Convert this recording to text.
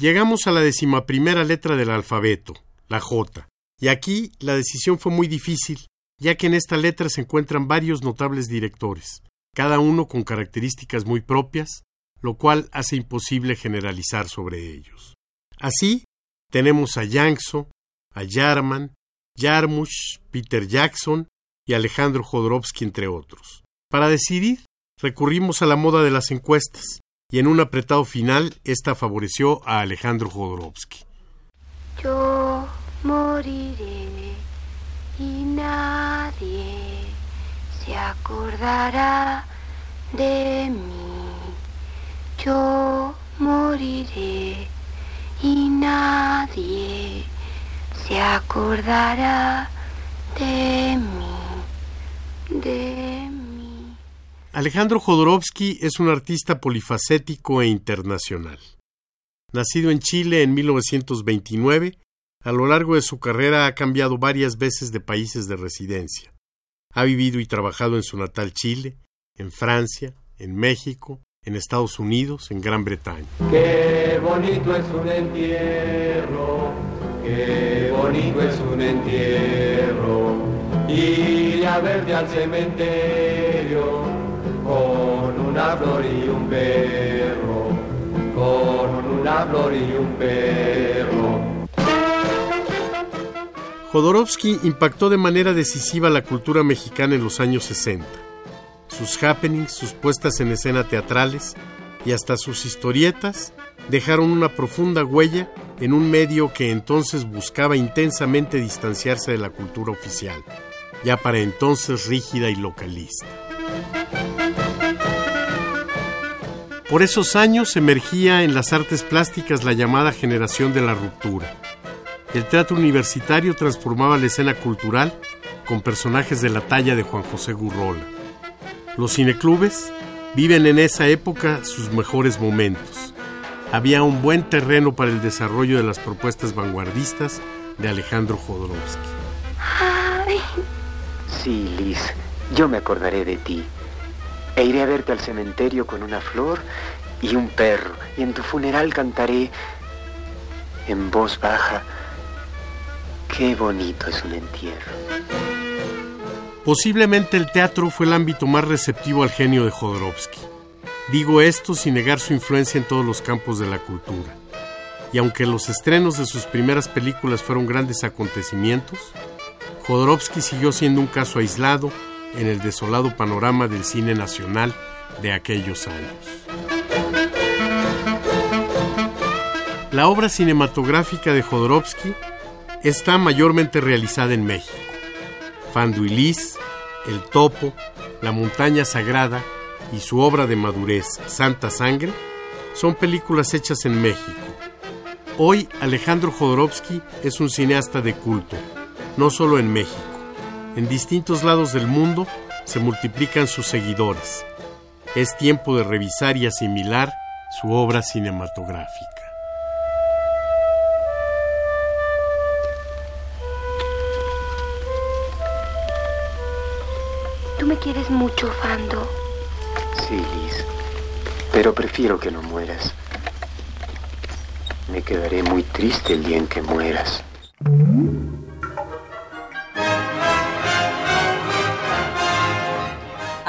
Llegamos a la decimaprimera letra del alfabeto, la J. Y aquí la decisión fue muy difícil, ya que en esta letra se encuentran varios notables directores, cada uno con características muy propias, lo cual hace imposible generalizar sobre ellos. Así, tenemos a Yangso, a Jarman, Jarmusch, Peter Jackson y Alejandro Jodorowsky, entre otros. Para decidir, recurrimos a la moda de las encuestas, y en un apretado final, esta favoreció a Alejandro Jodorowsky. Yo moriré y nadie se acordará de mí. Yo moriré y nadie se acordará de mí, de. Alejandro Jodorowsky es un artista polifacético e internacional. Nacido en Chile en 1929, a lo largo de su carrera ha cambiado varias veces de países de residencia. Ha vivido y trabajado en su natal Chile, en Francia, en México, en Estados Unidos, en Gran Bretaña. Qué bonito es un entierro, qué bonito es un entierro. Ir a verte al cementerio con una flor y un perro, con una flor y un perro. Jodorowsky impactó de manera decisiva la cultura mexicana en los años 60. Sus happenings, sus puestas en escena teatrales y hasta sus historietas dejaron una profunda huella en un medio que entonces buscaba intensamente distanciarse de la cultura oficial, ya para entonces rígida y localista. Por esos años emergía en las artes plásticas la llamada generación de la ruptura. El teatro universitario transformaba la escena cultural con personajes de la talla de Juan José Gurrola. Los cineclubes viven en esa época sus mejores momentos. Había un buen terreno para el desarrollo de las propuestas vanguardistas de Alejandro Jodorowsky. Ay, Sí, Liz, yo me acordaré de ti. E iré a verte al cementerio con una flor y un perro. Y en tu funeral cantaré en voz baja, qué bonito es un entierro. Posiblemente el teatro fue el ámbito más receptivo al genio de Jodorowsky. Digo esto sin negar su influencia en todos los campos de la cultura. Y aunque los estrenos de sus primeras películas fueron grandes acontecimientos, Jodorowsky siguió siendo un caso aislado en el desolado panorama del cine nacional de aquellos años. La obra cinematográfica de Jodorowsky está mayormente realizada en México. Fanduilis, El Topo, La Montaña Sagrada y su obra de madurez, Santa Sangre, son películas hechas en México. Hoy Alejandro Jodorowsky es un cineasta de culto, no solo en México. En distintos lados del mundo se multiplican sus seguidores. Es tiempo de revisar y asimilar su obra cinematográfica. tú me quieres mucho, Fando. Sí, Liz, pero prefiero que no mueras. Me quedaré muy triste el día en que mueras.